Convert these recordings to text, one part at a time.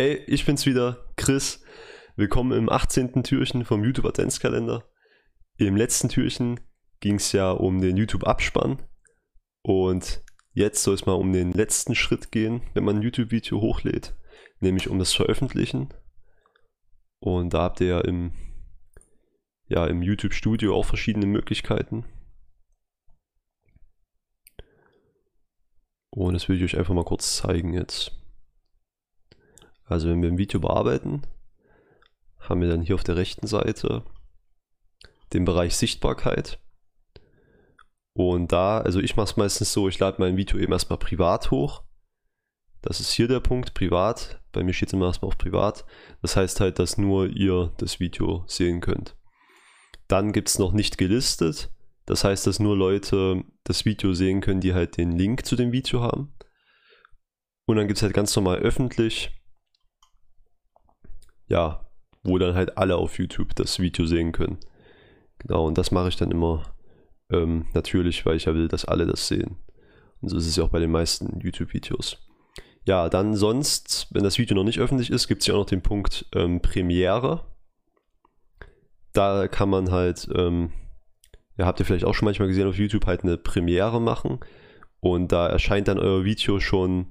Hey, ich bin's wieder, Chris. Willkommen im 18. Türchen vom YouTube Adventskalender. Im letzten Türchen ging es ja um den YouTube Abspann und jetzt soll es mal um den letzten Schritt gehen, wenn man ein YouTube-Video hochlädt, nämlich um das Veröffentlichen. Und da habt ihr ja im, ja, im YouTube Studio auch verschiedene Möglichkeiten. Und das will ich euch einfach mal kurz zeigen jetzt. Also wenn wir ein Video bearbeiten, haben wir dann hier auf der rechten Seite den Bereich Sichtbarkeit. Und da, also ich mache es meistens so, ich lade mein Video eben erstmal privat hoch. Das ist hier der Punkt, privat. Bei mir steht es immer erstmal auf privat. Das heißt halt, dass nur ihr das Video sehen könnt. Dann gibt es noch nicht gelistet. Das heißt, dass nur Leute das Video sehen können, die halt den Link zu dem Video haben. Und dann gibt es halt ganz normal öffentlich ja, wo dann halt alle auf YouTube das Video sehen können. Genau, und das mache ich dann immer ähm, natürlich, weil ich ja will, dass alle das sehen. Und so ist es ja auch bei den meisten YouTube-Videos. Ja, dann sonst, wenn das Video noch nicht öffentlich ist, gibt es ja auch noch den Punkt ähm, Premiere. Da kann man halt, ähm, ja, habt ihr vielleicht auch schon manchmal gesehen auf YouTube, halt eine Premiere machen. Und da erscheint dann euer Video schon,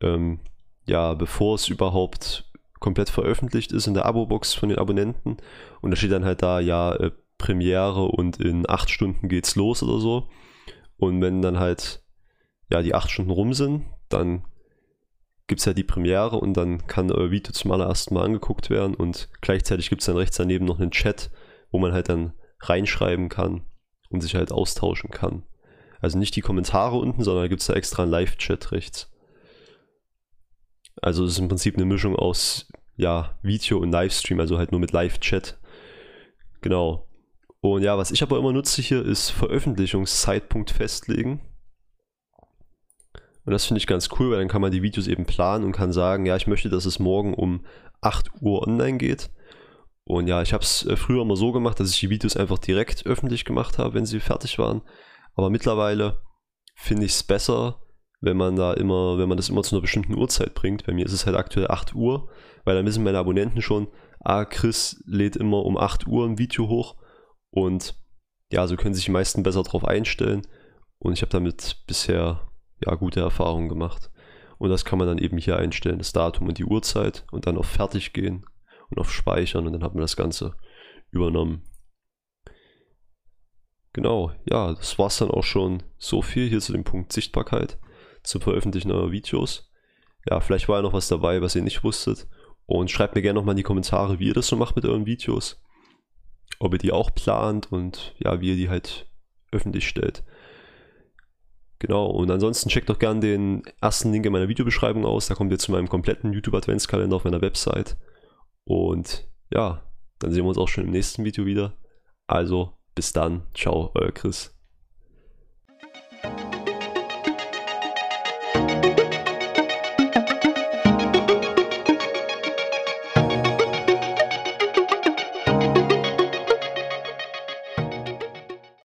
ähm, ja, bevor es überhaupt komplett veröffentlicht ist in der Abo-Box von den Abonnenten. Und da steht dann halt da, ja, äh, Premiere und in acht Stunden geht's los oder so. Und wenn dann halt, ja, die acht Stunden rum sind, dann gibt es halt die Premiere und dann kann euer Video zum allerersten Mal angeguckt werden und gleichzeitig gibt es dann rechts daneben noch einen Chat, wo man halt dann reinschreiben kann und sich halt austauschen kann. Also nicht die Kommentare unten, sondern gibt es da extra einen Live-Chat rechts. Also es ist im Prinzip eine Mischung aus ja, Video und Livestream, also halt nur mit Live-Chat. Genau. Und ja, was ich aber immer nutze hier ist Veröffentlichungszeitpunkt festlegen. Und das finde ich ganz cool, weil dann kann man die Videos eben planen und kann sagen, ja, ich möchte, dass es morgen um 8 Uhr online geht. Und ja, ich habe es äh, früher immer so gemacht, dass ich die Videos einfach direkt öffentlich gemacht habe, wenn sie fertig waren. Aber mittlerweile finde ich es besser, wenn man da immer, wenn man das immer zu einer bestimmten Uhrzeit bringt. Bei mir ist es halt aktuell 8 Uhr, weil dann wissen meine Abonnenten schon, ah, Chris lädt immer um 8 Uhr ein Video hoch und ja, so können sich die meisten besser darauf einstellen und ich habe damit bisher ja gute Erfahrungen gemacht. Und das kann man dann eben hier einstellen, das Datum und die Uhrzeit und dann auf Fertig gehen und auf Speichern und dann hat man das Ganze übernommen. Genau, ja, das war es dann auch schon so viel hier zu dem Punkt Sichtbarkeit zum Veröffentlichen eurer Videos. Ja, vielleicht war ja noch was dabei, was ihr nicht wusstet. Und schreibt mir gerne nochmal in die Kommentare, wie ihr das so macht mit euren Videos. Ob ihr die auch plant und ja, wie ihr die halt öffentlich stellt. Genau, und ansonsten checkt doch gerne den ersten Link in meiner Videobeschreibung aus. Da kommt ihr zu meinem kompletten YouTube-Adventskalender auf meiner Website. Und ja, dann sehen wir uns auch schon im nächsten Video wieder. Also, bis dann. Ciao, euer Chris.